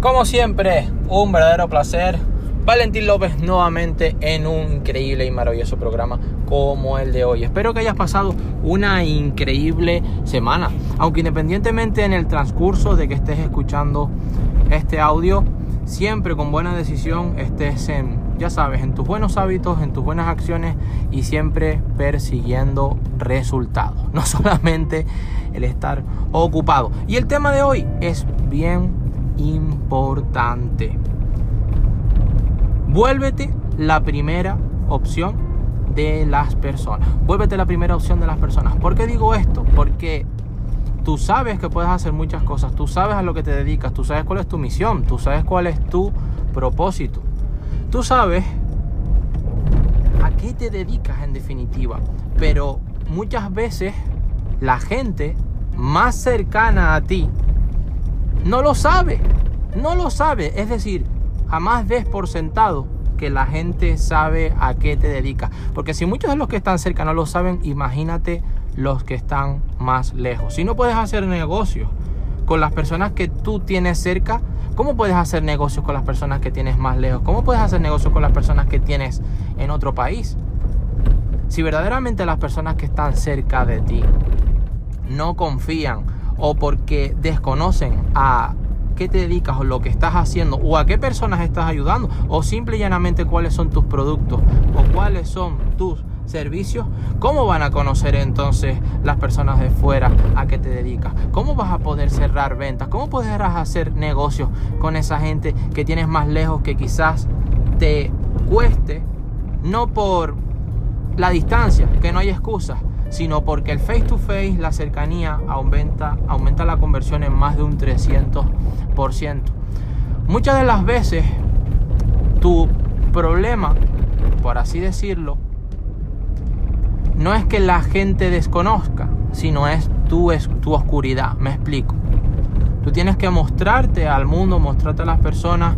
Como siempre, un verdadero placer. Valentín López nuevamente en un increíble y maravilloso programa como el de hoy. Espero que hayas pasado una increíble semana. Aunque independientemente en el transcurso de que estés escuchando este audio, siempre con buena decisión estés en, ya sabes, en tus buenos hábitos, en tus buenas acciones y siempre persiguiendo resultados. No solamente el estar ocupado. Y el tema de hoy es bien importante. Vuélvete la primera opción de las personas. Vuélvete la primera opción de las personas. ¿Por qué digo esto? Porque tú sabes que puedes hacer muchas cosas, tú sabes a lo que te dedicas, tú sabes cuál es tu misión, tú sabes cuál es tu propósito. Tú sabes a qué te dedicas en definitiva, pero muchas veces la gente más cercana a ti no lo sabe, no lo sabe, es decir, jamás des por sentado que la gente sabe a qué te dedicas, porque si muchos de los que están cerca no lo saben, imagínate los que están más lejos. Si no puedes hacer negocios con las personas que tú tienes cerca, ¿cómo puedes hacer negocios con las personas que tienes más lejos? ¿Cómo puedes hacer negocios con las personas que tienes en otro país? Si verdaderamente las personas que están cerca de ti no confían o porque desconocen a qué te dedicas o lo que estás haciendo o a qué personas estás ayudando o simple y llanamente cuáles son tus productos o cuáles son tus servicios, ¿cómo van a conocer entonces las personas de fuera a qué te dedicas? ¿Cómo vas a poder cerrar ventas? ¿Cómo podrás hacer negocios con esa gente que tienes más lejos que quizás te cueste? No por la distancia, que no hay excusas, sino porque el face to face, la cercanía, aumenta, aumenta la conversión en más de un 300%. Muchas de las veces tu problema, por así decirlo, no es que la gente desconozca, sino es tu, es tu oscuridad. Me explico. Tú tienes que mostrarte al mundo, mostrarte a las personas,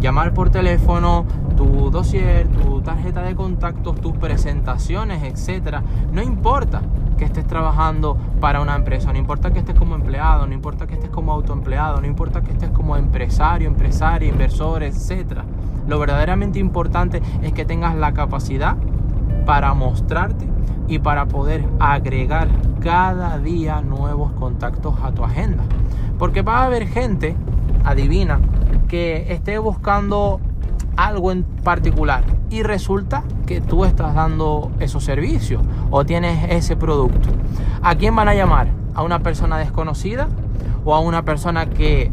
llamar por teléfono, tu dossier, tarjeta de contactos, tus presentaciones, etcétera. No importa que estés trabajando para una empresa, no importa que estés como empleado, no importa que estés como autoempleado, no importa que estés como empresario, empresaria, inversor, etcétera. Lo verdaderamente importante es que tengas la capacidad para mostrarte y para poder agregar cada día nuevos contactos a tu agenda. Porque va a haber gente, adivina, que esté buscando algo en particular y resulta que tú estás dando esos servicios o tienes ese producto. ¿A quién van a llamar? ¿A una persona desconocida o a una persona que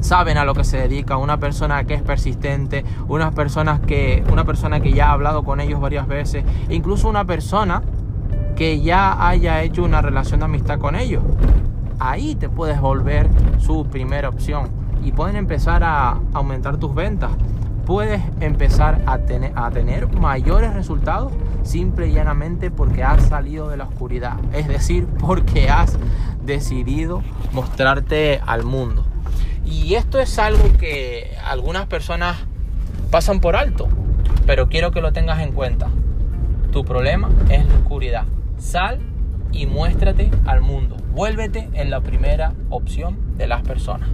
saben a lo que se dedica, una persona que es persistente, una persona que una persona que ya ha hablado con ellos varias veces, incluso una persona que ya haya hecho una relación de amistad con ellos. Ahí te puedes volver su primera opción y pueden empezar a aumentar tus ventas. Puedes empezar a tener, a tener mayores resultados simple y llanamente porque has salido de la oscuridad. Es decir, porque has decidido mostrarte al mundo. Y esto es algo que algunas personas pasan por alto, pero quiero que lo tengas en cuenta. Tu problema es la oscuridad. Sal y muéstrate al mundo. Vuélvete en la primera opción de las personas.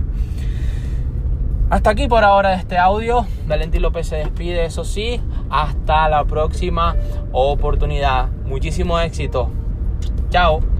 Hasta aquí por ahora este audio. Valentín López se despide, eso sí. Hasta la próxima oportunidad. Muchísimo éxito. Chao.